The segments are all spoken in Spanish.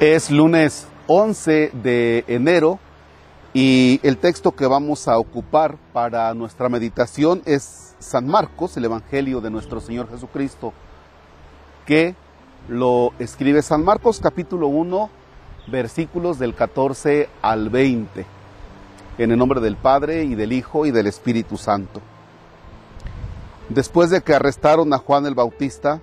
Es lunes 11 de enero y el texto que vamos a ocupar para nuestra meditación es San Marcos, el Evangelio de nuestro Señor Jesucristo, que lo escribe San Marcos capítulo 1, versículos del 14 al 20, en el nombre del Padre y del Hijo y del Espíritu Santo. Después de que arrestaron a Juan el Bautista,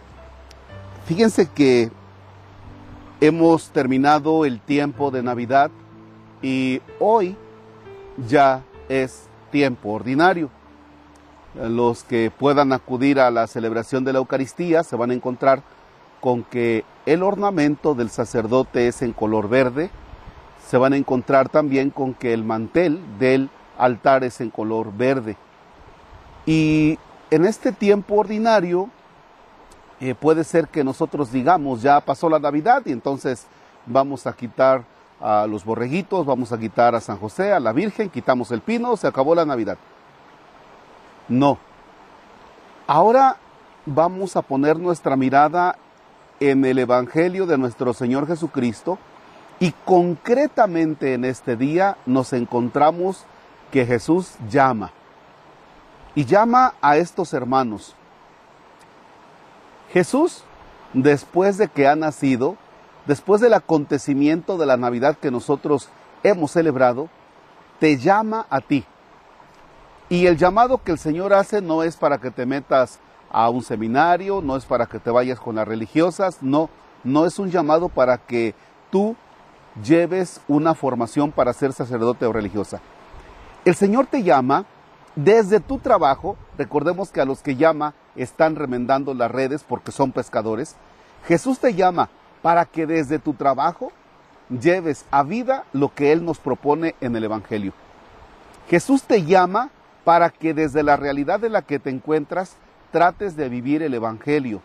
Fíjense que hemos terminado el tiempo de Navidad y hoy ya es tiempo ordinario. Los que puedan acudir a la celebración de la Eucaristía se van a encontrar con que el ornamento del sacerdote es en color verde, se van a encontrar también con que el mantel del altar es en color verde. Y en este tiempo ordinario eh, puede ser que nosotros digamos, ya pasó la Navidad y entonces vamos a quitar a los borreguitos, vamos a quitar a San José, a la Virgen, quitamos el pino, se acabó la Navidad. No. Ahora vamos a poner nuestra mirada en el Evangelio de nuestro Señor Jesucristo y concretamente en este día nos encontramos que Jesús llama. Y llama a estos hermanos. Jesús, después de que ha nacido, después del acontecimiento de la Navidad que nosotros hemos celebrado, te llama a ti. Y el llamado que el Señor hace no es para que te metas a un seminario, no es para que te vayas con las religiosas, no, no es un llamado para que tú lleves una formación para ser sacerdote o religiosa. El Señor te llama desde tu trabajo, recordemos que a los que llama están remendando las redes porque son pescadores. Jesús te llama para que desde tu trabajo lleves a vida lo que Él nos propone en el Evangelio. Jesús te llama para que desde la realidad en la que te encuentras trates de vivir el Evangelio.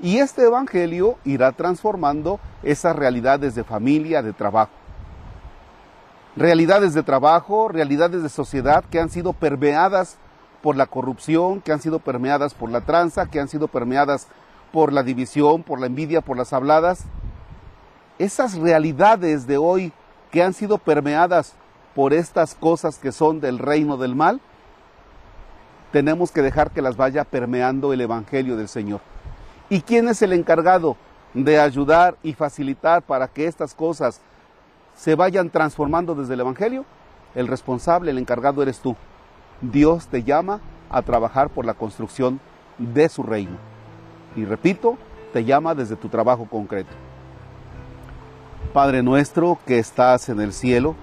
Y este Evangelio irá transformando esas realidades de familia, de trabajo. Realidades de trabajo, realidades de sociedad que han sido permeadas por la corrupción, que han sido permeadas por la tranza, que han sido permeadas por la división, por la envidia, por las habladas. Esas realidades de hoy que han sido permeadas por estas cosas que son del reino del mal, tenemos que dejar que las vaya permeando el Evangelio del Señor. ¿Y quién es el encargado de ayudar y facilitar para que estas cosas se vayan transformando desde el Evangelio? El responsable, el encargado eres tú. Dios te llama a trabajar por la construcción de su reino. Y repito, te llama desde tu trabajo concreto. Padre nuestro que estás en el cielo,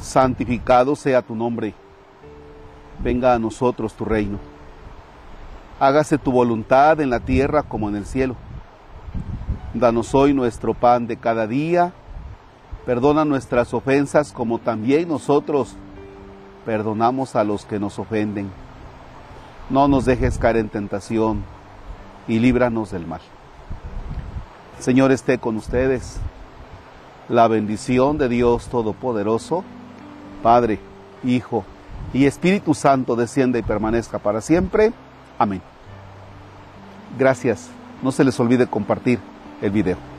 santificado sea tu nombre. Venga a nosotros tu reino. Hágase tu voluntad en la tierra como en el cielo. Danos hoy nuestro pan de cada día. Perdona nuestras ofensas como también nosotros perdonamos a los que nos ofenden. No nos dejes caer en tentación y líbranos del mal. Señor esté con ustedes. La bendición de Dios Todopoderoso, Padre, Hijo y Espíritu Santo descienda y permanezca para siempre. Amén. Gracias. No se les olvide compartir el video.